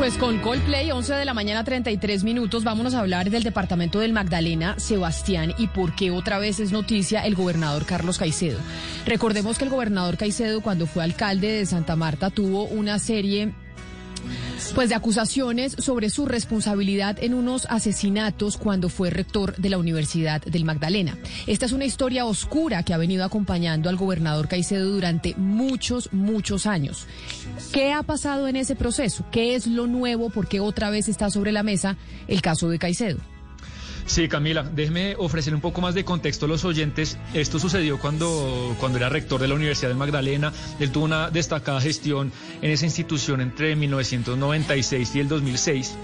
Pues con Coldplay, 11 de la mañana, 33 minutos, vámonos a hablar del departamento del Magdalena, Sebastián, y por qué otra vez es noticia el gobernador Carlos Caicedo. Recordemos que el gobernador Caicedo, cuando fue alcalde de Santa Marta, tuvo una serie pues de acusaciones sobre su responsabilidad en unos asesinatos cuando fue rector de la Universidad del Magdalena. Esta es una historia oscura que ha venido acompañando al gobernador Caicedo durante muchos, muchos años. ¿Qué ha pasado en ese proceso? ¿Qué es lo nuevo? ¿Por qué otra vez está sobre la mesa el caso de Caicedo? Sí, Camila, déjeme ofrecer un poco más de contexto a los oyentes. Esto sucedió cuando, cuando era rector de la Universidad de Magdalena. Él tuvo una destacada gestión en esa institución entre 1996 y el 2006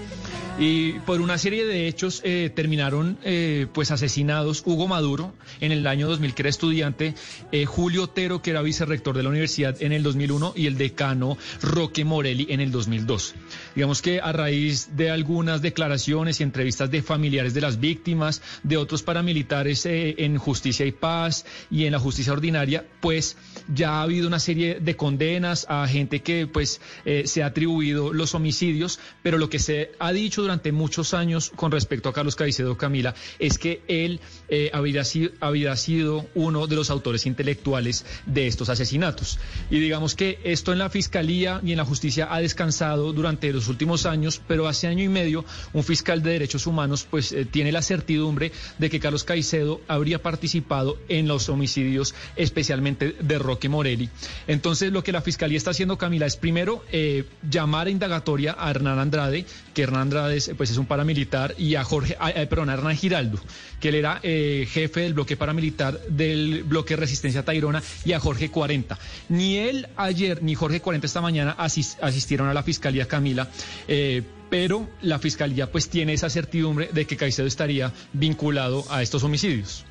y por una serie de hechos eh, terminaron eh, pues asesinados Hugo Maduro en el año 2000 que era estudiante, eh, Julio Otero que era vicerrector de la universidad en el 2001 y el decano Roque Morelli en el 2002. Digamos que a raíz de algunas declaraciones y entrevistas de familiares de las víctimas, de otros paramilitares en Justicia y Paz y en la justicia ordinaria, pues ya ha habido una serie de condenas a gente que pues se ha atribuido los homicidios, pero lo que se ha dicho durante muchos años con respecto a Carlos Caicedo Camila es que él eh, había, sido, había sido uno de los autores intelectuales de estos asesinatos. Y digamos que esto en la Fiscalía y en la Justicia ha descansado durante los últimos años, pero hace año y medio un fiscal de derechos humanos pues eh, tiene la certidumbre de que Carlos Caicedo habría participado en los homicidios, especialmente de Roque Morelli. Entonces lo que la Fiscalía está haciendo, Camila, es primero eh, llamar a indagatoria a Hernán Andrade, que Hernán Andrade es, pues es un paramilitar, y a Jorge, perdón, a Hernán Giraldo, que él era eh, jefe del bloque paramilitar del bloque Resistencia Tairona, y a Jorge 40. Ni él ayer ni Jorge 40 esta mañana asistieron a la Fiscalía Camila. Eh, pero la fiscalía pues tiene esa certidumbre de que Caicedo estaría vinculado a estos homicidios.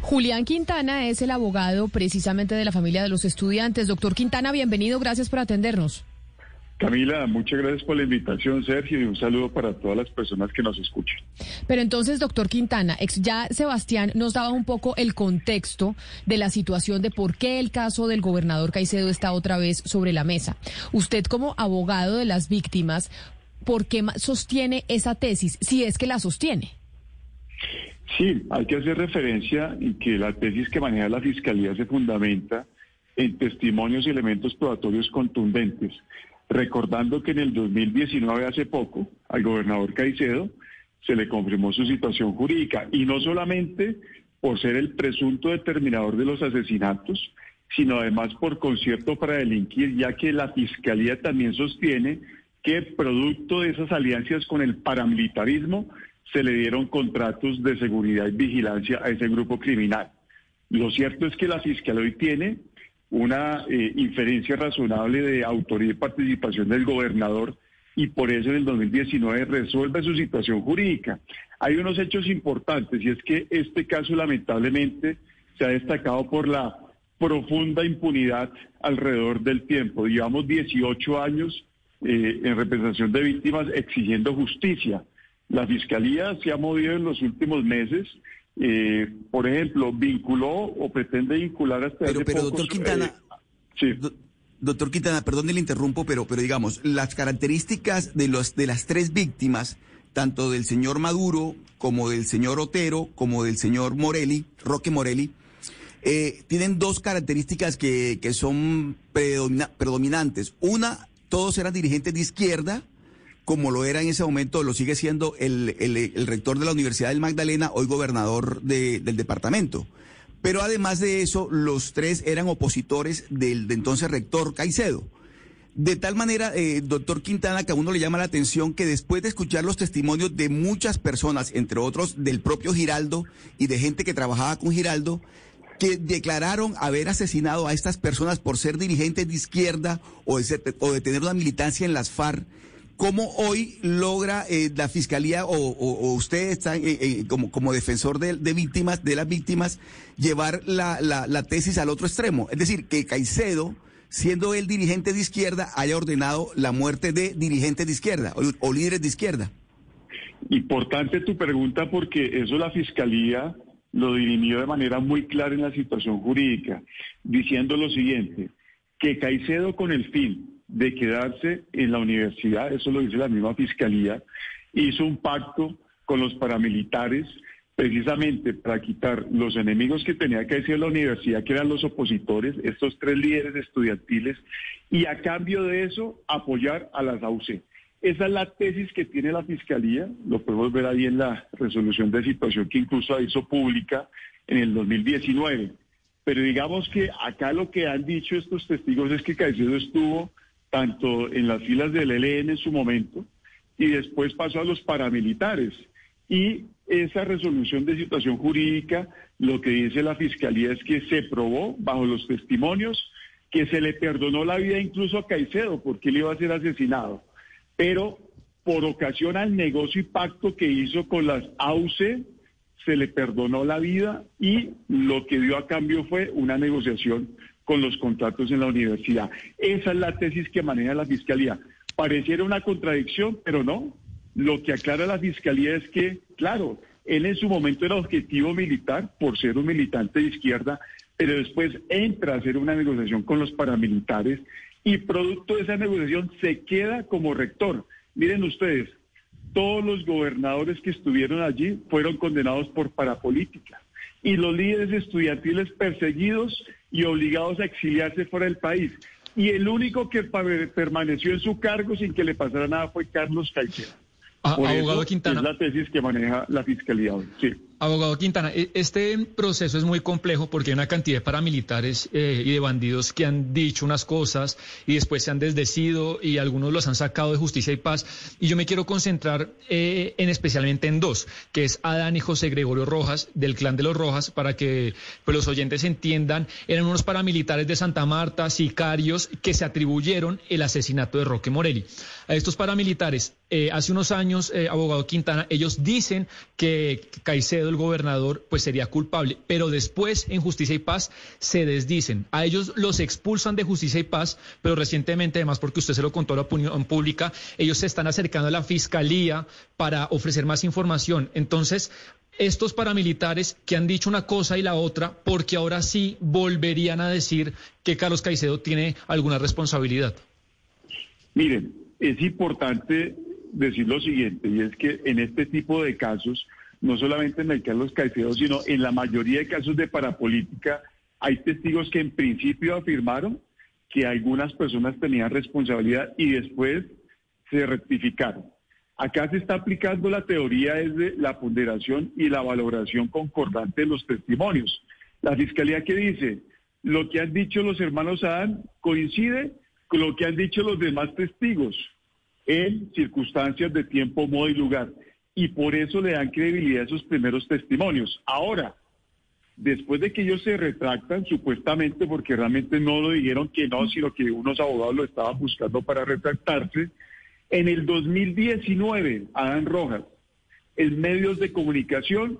Julián Quintana es el abogado precisamente de la familia de los estudiantes. Doctor Quintana, bienvenido, gracias por atendernos. Camila, muchas gracias por la invitación, Sergio, y un saludo para todas las personas que nos escuchan. Pero entonces, doctor Quintana, ya Sebastián nos daba un poco el contexto de la situación de por qué el caso del gobernador Caicedo está otra vez sobre la mesa. Usted como abogado de las víctimas, ¿por qué sostiene esa tesis, si es que la sostiene? Sí, hay que hacer referencia y que la tesis que maneja la Fiscalía se fundamenta en testimonios y elementos probatorios contundentes recordando que en el 2019, hace poco, al gobernador Caicedo se le confirmó su situación jurídica, y no solamente por ser el presunto determinador de los asesinatos, sino además por concierto para delinquir, ya que la Fiscalía también sostiene que producto de esas alianzas con el paramilitarismo se le dieron contratos de seguridad y vigilancia a ese grupo criminal. Lo cierto es que la Fiscalía hoy tiene una eh, inferencia razonable de autoría y participación del gobernador y por eso en el 2019 resuelve su situación jurídica. Hay unos hechos importantes y es que este caso lamentablemente se ha destacado por la profunda impunidad alrededor del tiempo. Llevamos 18 años eh, en representación de víctimas exigiendo justicia. La Fiscalía se ha movido en los últimos meses eh, por ejemplo, vinculó o pretende vincular hasta pero, pero doctor Quintana, eh, sí. doctor Quintana, perdón le interrumpo, pero, pero digamos, las características de los de las tres víctimas, tanto del señor Maduro como del señor Otero, como del señor Morelli, Roque Morelli, eh, tienen dos características que, que son predominantes. Una, todos eran dirigentes de izquierda como lo era en ese momento, lo sigue siendo el, rector de la Universidad del Magdalena, hoy gobernador del departamento. Pero además de eso, los tres eran opositores del de entonces rector Caicedo. De tal manera, eh, doctor Quintana, que a uno le llama la atención que después de escuchar los testimonios de muchas personas, entre otros del propio Giraldo y de gente que trabajaba con Giraldo, que declararon haber asesinado a estas personas por ser dirigentes de izquierda o o de tener una militancia en las FARC. ¿Cómo hoy logra eh, la fiscalía o, usted está eh, eh, como, como defensor de, víctimas, de las víctimas, llevar la, la, tesis al otro extremo? Es decir, que Caicedo, siendo él dirigente de izquierda, haya ordenado la muerte de dirigentes de izquierda o líderes de izquierda. Importante tu pregunta porque eso la fiscalía lo dirimió de manera muy clara en la situación jurídica, diciendo lo siguiente, que Caicedo con el fin de quedarse en la universidad, eso lo dice la misma fiscalía, hizo un pacto con los paramilitares precisamente para quitar los enemigos que tenía Caicedo en la universidad, que eran los opositores, estos tres líderes estudiantiles, y a cambio de eso apoyar a las AUC. Esa es la tesis que tiene la Fiscalía, lo podemos ver ahí en la resolución de situación que incluso hizo pública en el 2019. Pero digamos que acá lo que han dicho estos testigos es que Caicedo estuvo tanto en las filas del ELN en su momento y después pasó a los paramilitares. Y esa resolución de situación jurídica, lo que dice la Fiscalía es que se probó bajo los testimonios que se le perdonó la vida incluso a Caicedo porque él iba a ser asesinado pero por ocasión al negocio y pacto que hizo con las AUCE, se le perdonó la vida y lo que dio a cambio fue una negociación con los contratos en la universidad. Esa es la tesis que maneja la Fiscalía. Pareciera una contradicción, pero no. Lo que aclara la Fiscalía es que, claro, él en su momento era objetivo militar por ser un militante de izquierda, pero después entra a hacer una negociación con los paramilitares y producto de esa negociación se queda como rector. Miren ustedes, todos los gobernadores que estuvieron allí fueron condenados por parapolítica y los líderes estudiantiles perseguidos y obligados a exiliarse fuera del país. Y el único que permaneció en su cargo sin que le pasara nada fue Carlos Caicedo. Ah, abogado Quintana. Es la tesis que maneja la fiscalía hoy. Sí. Abogado Quintana, e, este proceso es muy complejo porque hay una cantidad de paramilitares eh, y de bandidos que han dicho unas cosas y después se han desdecido y algunos los han sacado de justicia y paz. Y yo me quiero concentrar eh, en especialmente en dos, que es Adán y José Gregorio Rojas, del clan de los Rojas, para que pues, los oyentes entiendan. Eran unos paramilitares de Santa Marta, sicarios, que se atribuyeron el asesinato de Roque Morelli. A estos paramilitares, eh, hace unos años, abogado Quintana, ellos dicen que Caicedo el gobernador, pues sería culpable. Pero después, en Justicia y Paz, se desdicen. A ellos los expulsan de Justicia y Paz, pero recientemente, además, porque usted se lo contó a la opinión pública, ellos se están acercando a la fiscalía para ofrecer más información. Entonces, estos paramilitares que han dicho una cosa y la otra, porque ahora sí volverían a decir que Carlos Caicedo tiene alguna responsabilidad. Miren, es importante decir lo siguiente, y es que en este tipo de casos, no solamente en el Carlos Caicedo, sino en la mayoría de casos de parapolítica, hay testigos que en principio afirmaron que algunas personas tenían responsabilidad y después se rectificaron. Acá se está aplicando la teoría de la ponderación y la valoración concordante de los testimonios. La fiscalía que dice, lo que han dicho los hermanos Adán coincide con lo que han dicho los demás testigos en circunstancias de tiempo, modo y lugar y por eso le dan credibilidad a esos primeros testimonios. Ahora, después de que ellos se retractan, supuestamente porque realmente no lo dijeron que no, sino que unos abogados lo estaban buscando para retractarse, en el 2019, Adán Rojas, en medios de comunicación,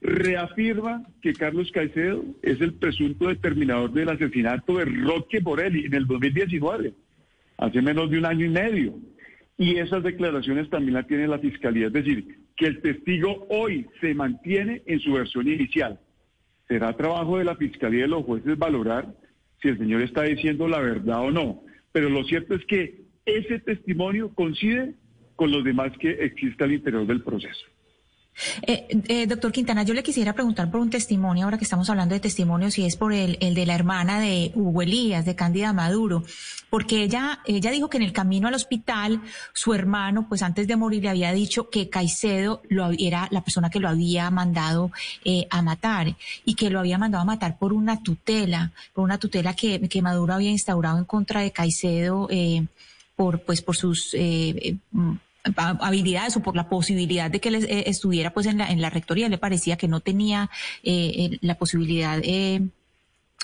reafirma que Carlos Caicedo es el presunto determinador del asesinato de Roque Borelli en el 2019, hace menos de un año y medio. Y esas declaraciones también las tiene la Fiscalía, es decir, que el testigo hoy se mantiene en su versión inicial. Será trabajo de la Fiscalía y de los jueces valorar si el señor está diciendo la verdad o no. Pero lo cierto es que ese testimonio coincide con los demás que existe al interior del proceso. Eh, eh, doctor Quintana, yo le quisiera preguntar por un testimonio, ahora que estamos hablando de testimonios, y es por el, el de la hermana de Hugo Elías, de Cándida Maduro, porque ella, ella dijo que en el camino al hospital, su hermano, pues antes de morir, le había dicho que Caicedo lo, era la persona que lo había mandado eh, a matar, y que lo había mandado a matar por una tutela, por una tutela que, que Maduro había instaurado en contra de Caicedo, eh, por, pues, por sus, eh, habilidades o por la posibilidad de que él eh, estuviera pues en la, en la rectoría. Le parecía que no tenía eh, la posibilidad eh,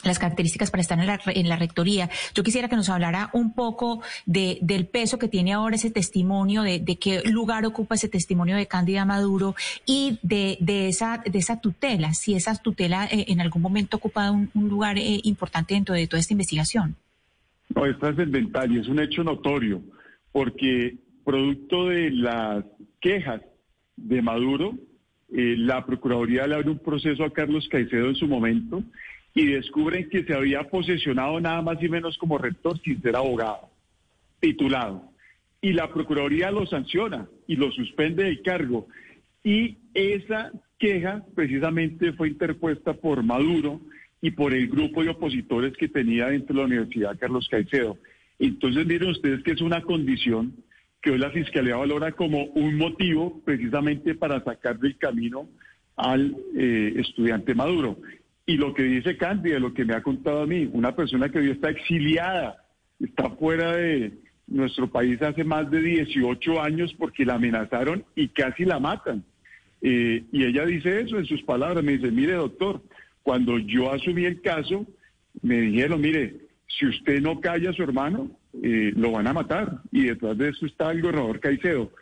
las características para estar en la, en la rectoría. Yo quisiera que nos hablara un poco de, del peso que tiene ahora ese testimonio, de, de, qué lugar ocupa ese testimonio de Cándida Maduro y de, de, esa, de esa tutela, si esa tutela eh, en algún momento ocupa un, lugar eh, importante dentro de toda esta investigación. No, es trascendental y es un hecho notorio, porque producto de las quejas de Maduro, eh, la Procuraduría le abre un proceso a Carlos Caicedo en su momento y descubren que se había posesionado nada más y menos como rector sin ser abogado, titulado. Y la Procuraduría lo sanciona y lo suspende del cargo. Y esa queja precisamente fue interpuesta por Maduro y por el grupo de opositores que tenía dentro de la Universidad Carlos Caicedo. Entonces miren ustedes que es una condición que hoy la Fiscalía valora como un motivo precisamente para sacar del camino al eh, estudiante Maduro. Y lo que dice Cándida, lo que me ha contado a mí, una persona que hoy está exiliada, está fuera de nuestro país hace más de 18 años porque la amenazaron y casi la matan. Eh, y ella dice eso en sus palabras, me dice, mire doctor, cuando yo asumí el caso, me dijeron, mire, si usted no calla a su hermano, eh, lo van a matar. Y detrás de eso está el gobernador Caicedo.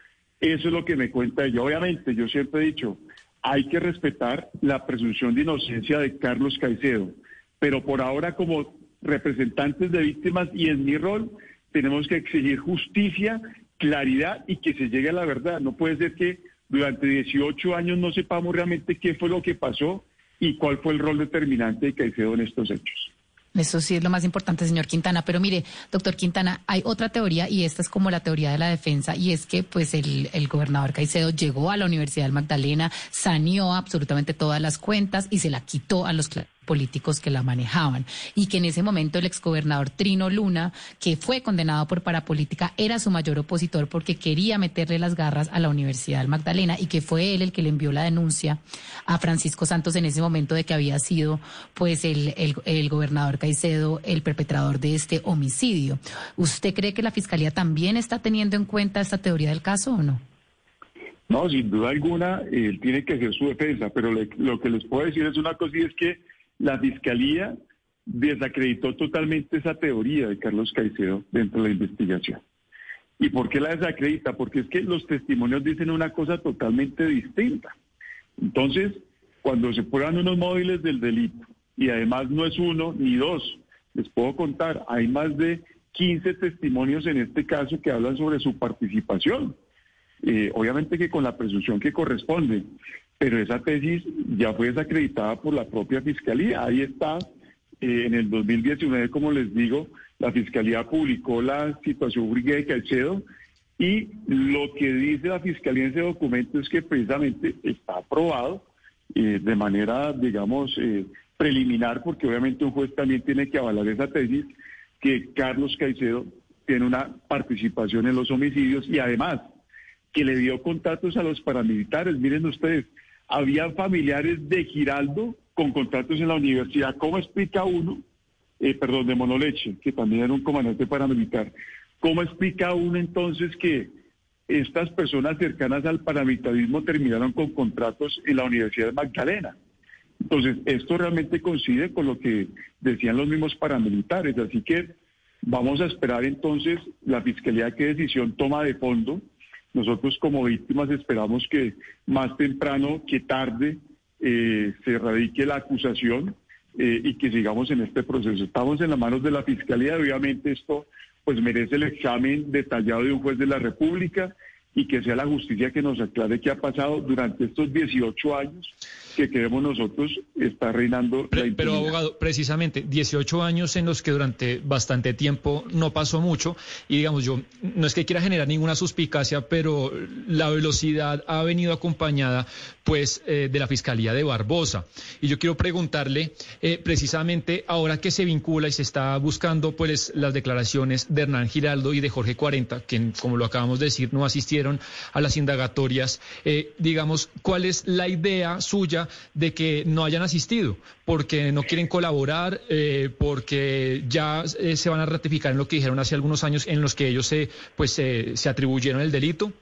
Eso es lo que me cuenta ella. Obviamente, yo siempre he dicho, hay que respetar la presunción de inocencia de Carlos Caicedo, pero por ahora como representantes de víctimas y en mi rol tenemos que exigir justicia, claridad y que se llegue a la verdad. No puede ser que durante 18 años no sepamos realmente qué fue lo que pasó y cuál fue el rol determinante de Caicedo en estos hechos. Eso sí es lo más importante, señor Quintana. Pero mire, doctor Quintana, hay otra teoría y esta es como la teoría de la defensa y es que pues el, el gobernador Caicedo llegó a la Universidad del Magdalena, saneó absolutamente todas las cuentas y se la quitó a los políticos que la manejaban y que en ese momento el exgobernador Trino Luna, que fue condenado por parapolítica, era su mayor opositor porque quería meterle las garras a la Universidad del Magdalena y que fue él el que le envió la denuncia a Francisco Santos en ese momento de que había sido pues el, el, gobernador Caicedo el perpetrador de este homicidio. ¿Usted cree que la Fiscalía también está teniendo en cuenta esta teoría del caso o no? No, sin duda alguna, él tiene que hacer su defensa, pero le, lo que les puedo decir es una cosa y es que la Fiscalía desacreditó totalmente esa teoría de Carlos Caicedo dentro de la investigación. ¿Y por qué la desacredita? Porque es que los testimonios dicen una cosa totalmente distinta. Entonces, cuando se prueban unos móviles del delito, y además no es uno ni dos, les puedo contar, hay más de 15 testimonios en este caso que hablan sobre su participación. Eh, obviamente que con la presunción que corresponde, pero esa tesis ya fue desacreditada por la propia Fiscalía. Ahí está, eh, en el 2019, como les digo, la Fiscalía publicó la situación de Caicedo y lo que dice la Fiscalía en ese documento es que precisamente está aprobado eh, de manera, digamos, eh, preliminar, porque obviamente un juez también tiene que avalar esa tesis, que Carlos Caicedo tiene una participación en los homicidios y además que le dio contratos a los paramilitares. Miren ustedes, habían familiares de Giraldo con contratos en la universidad. ¿Cómo explica uno, eh, perdón, de Monoleche, que también era un comandante paramilitar, cómo explica uno entonces que estas personas cercanas al paramilitarismo terminaron con contratos en la Universidad de Magdalena? Entonces, esto realmente coincide con lo que decían los mismos paramilitares, así que vamos a esperar entonces la Fiscalía qué decisión toma de fondo nosotros como víctimas esperamos que más temprano que tarde eh, se radique la acusación eh, y que sigamos en este proceso. Estamos en las manos de la Fiscalía, obviamente esto pues merece el examen detallado de un juez de la República y que sea la justicia que nos aclare qué ha pasado durante estos 18 años que creemos nosotros está reinando la Pero abogado, precisamente 18 años en los que durante bastante tiempo no pasó mucho y digamos yo, no es que quiera generar ninguna suspicacia, pero la velocidad ha venido acompañada pues eh, de la Fiscalía de Barbosa. Y yo quiero preguntarle eh, precisamente ahora que se vincula y se está buscando pues las declaraciones de Hernán Giraldo y de Jorge 40, que como lo acabamos de decir no asistieron a las indagatorias, eh, digamos, ¿cuál es la idea suya de que no hayan asistido, porque no quieren colaborar, eh, porque ya eh, se van a ratificar en lo que dijeron hace algunos años en los que ellos se, pues, se atribuyeron el delito?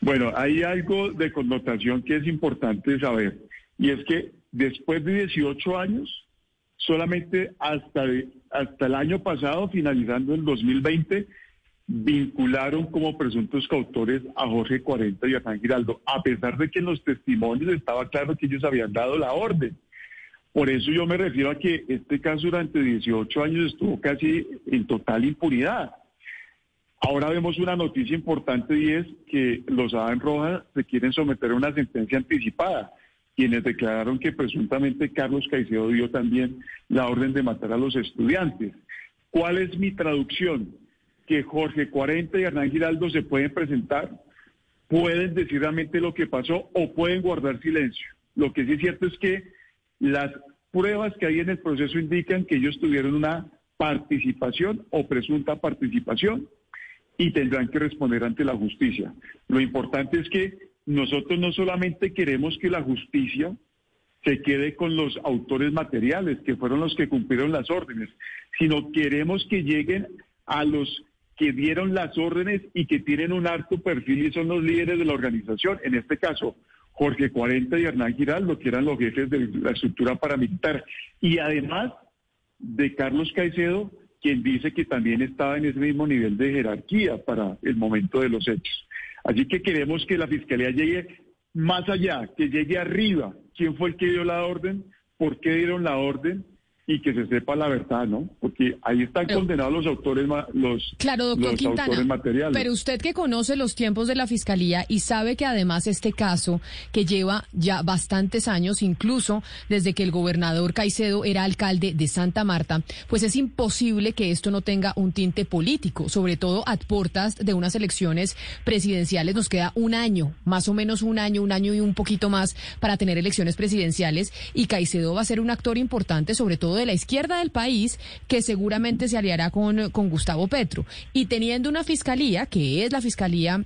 Bueno, hay algo de connotación que es importante saber, y es que después de 18 años, solamente hasta, hasta el año pasado, finalizando el 2020, vincularon como presuntos coautores a Jorge 40 y a San Giraldo, a pesar de que en los testimonios estaba claro que ellos habían dado la orden. Por eso yo me refiero a que este caso durante 18 años estuvo casi en total impunidad. Ahora vemos una noticia importante y es que los Adán Rojas se quieren someter a una sentencia anticipada, quienes declararon que presuntamente Carlos Caicedo dio también la orden de matar a los estudiantes. ¿Cuál es mi traducción? Que Jorge 40 y Hernán Giraldo se pueden presentar, pueden decir realmente lo que pasó o pueden guardar silencio. Lo que sí es cierto es que las pruebas que hay en el proceso indican que ellos tuvieron una participación o presunta participación y tendrán que responder ante la justicia. Lo importante es que nosotros no solamente queremos que la justicia se quede con los autores materiales, que fueron los que cumplieron las órdenes, sino queremos que lleguen a los que dieron las órdenes y que tienen un alto perfil y son los líderes de la organización. En este caso, Jorge 40 y Hernán Giraldo, que eran los jefes de la estructura paramilitar. Y además de Carlos Caicedo, quien dice que también estaba en ese mismo nivel de jerarquía para el momento de los hechos. Así que queremos que la Fiscalía llegue más allá, que llegue arriba. ¿Quién fue el que dio la orden? ¿Por qué dieron la orden? Y que se sepa la verdad, ¿no? Porque ahí están condenados los autores los, claro, doctor Quintana, materiales. Pero usted que conoce los tiempos de la fiscalía y sabe que además este caso que lleva ya bastantes años, incluso desde que el gobernador Caicedo era alcalde de Santa Marta, pues es imposible que esto no tenga un tinte político, sobre todo a puertas de unas elecciones presidenciales. Nos queda un año, más o menos un año, un año y un poquito más para tener elecciones presidenciales y Caicedo va a ser un actor importante, sobre todo de la izquierda del país que seguramente se aliará con, con Gustavo Petro. Y teniendo una fiscalía, que es la fiscalía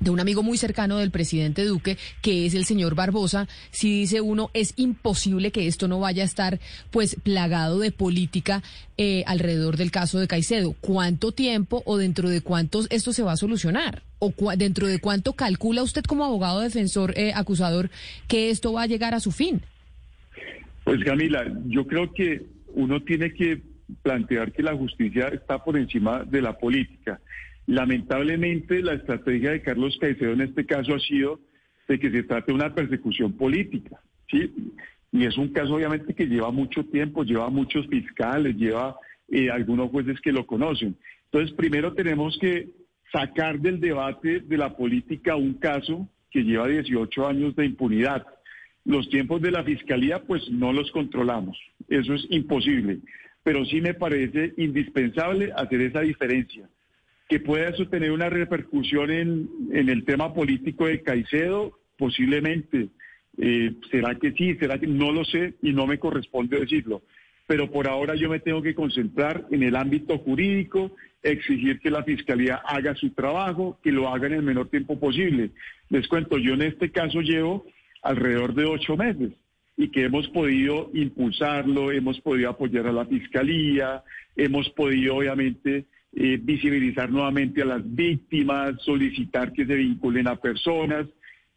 de un amigo muy cercano del presidente Duque, que es el señor Barbosa, si dice uno, es imposible que esto no vaya a estar pues plagado de política eh, alrededor del caso de Caicedo. ¿Cuánto tiempo o dentro de cuántos esto se va a solucionar? ¿O dentro de cuánto calcula usted como abogado defensor eh, acusador que esto va a llegar a su fin? Pues Camila, yo creo que uno tiene que plantear que la justicia está por encima de la política. Lamentablemente la estrategia de Carlos Caicedo en este caso ha sido de que se trate de una persecución política, ¿sí? Y es un caso obviamente que lleva mucho tiempo, lleva muchos fiscales, lleva eh, algunos jueces que lo conocen. Entonces, primero tenemos que sacar del debate de la política un caso que lleva 18 años de impunidad. Los tiempos de la fiscalía, pues no los controlamos. Eso es imposible. Pero sí me parece indispensable hacer esa diferencia. Que pueda eso tener una repercusión en, el tema político de Caicedo, posiblemente. Eh, ¿Será que sí? ¿Será que no lo sé y no me corresponde decirlo? Pero por ahora yo me tengo que concentrar en el ámbito jurídico, exigir que la Fiscalía haga su trabajo, que lo haga en el menor tiempo posible. Les cuento, yo en este caso llevo alrededor de ocho meses y que hemos podido impulsarlo, hemos podido apoyar a la Fiscalía, hemos podido obviamente eh, visibilizar nuevamente a las víctimas, solicitar que se vinculen a personas.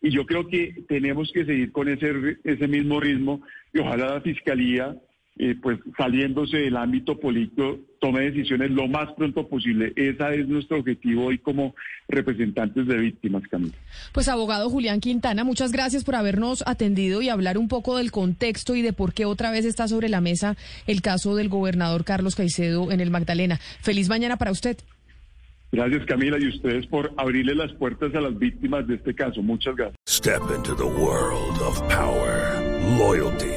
Y yo creo que tenemos que seguir con ese, ese mismo ritmo y ojalá la Fiscalía eh, pues saliéndose del ámbito político, tome decisiones lo más pronto posible. Ese es nuestro objetivo hoy como representantes de víctimas, Camila. Pues abogado Julián Quintana, muchas gracias por habernos atendido y hablar un poco del contexto y de por qué otra vez está sobre la mesa el caso del gobernador Carlos Caicedo en el Magdalena. Feliz mañana para usted. Gracias Camila y ustedes por abrirle las puertas a las víctimas de este caso. Muchas gracias. Step into the world of power, loyalty.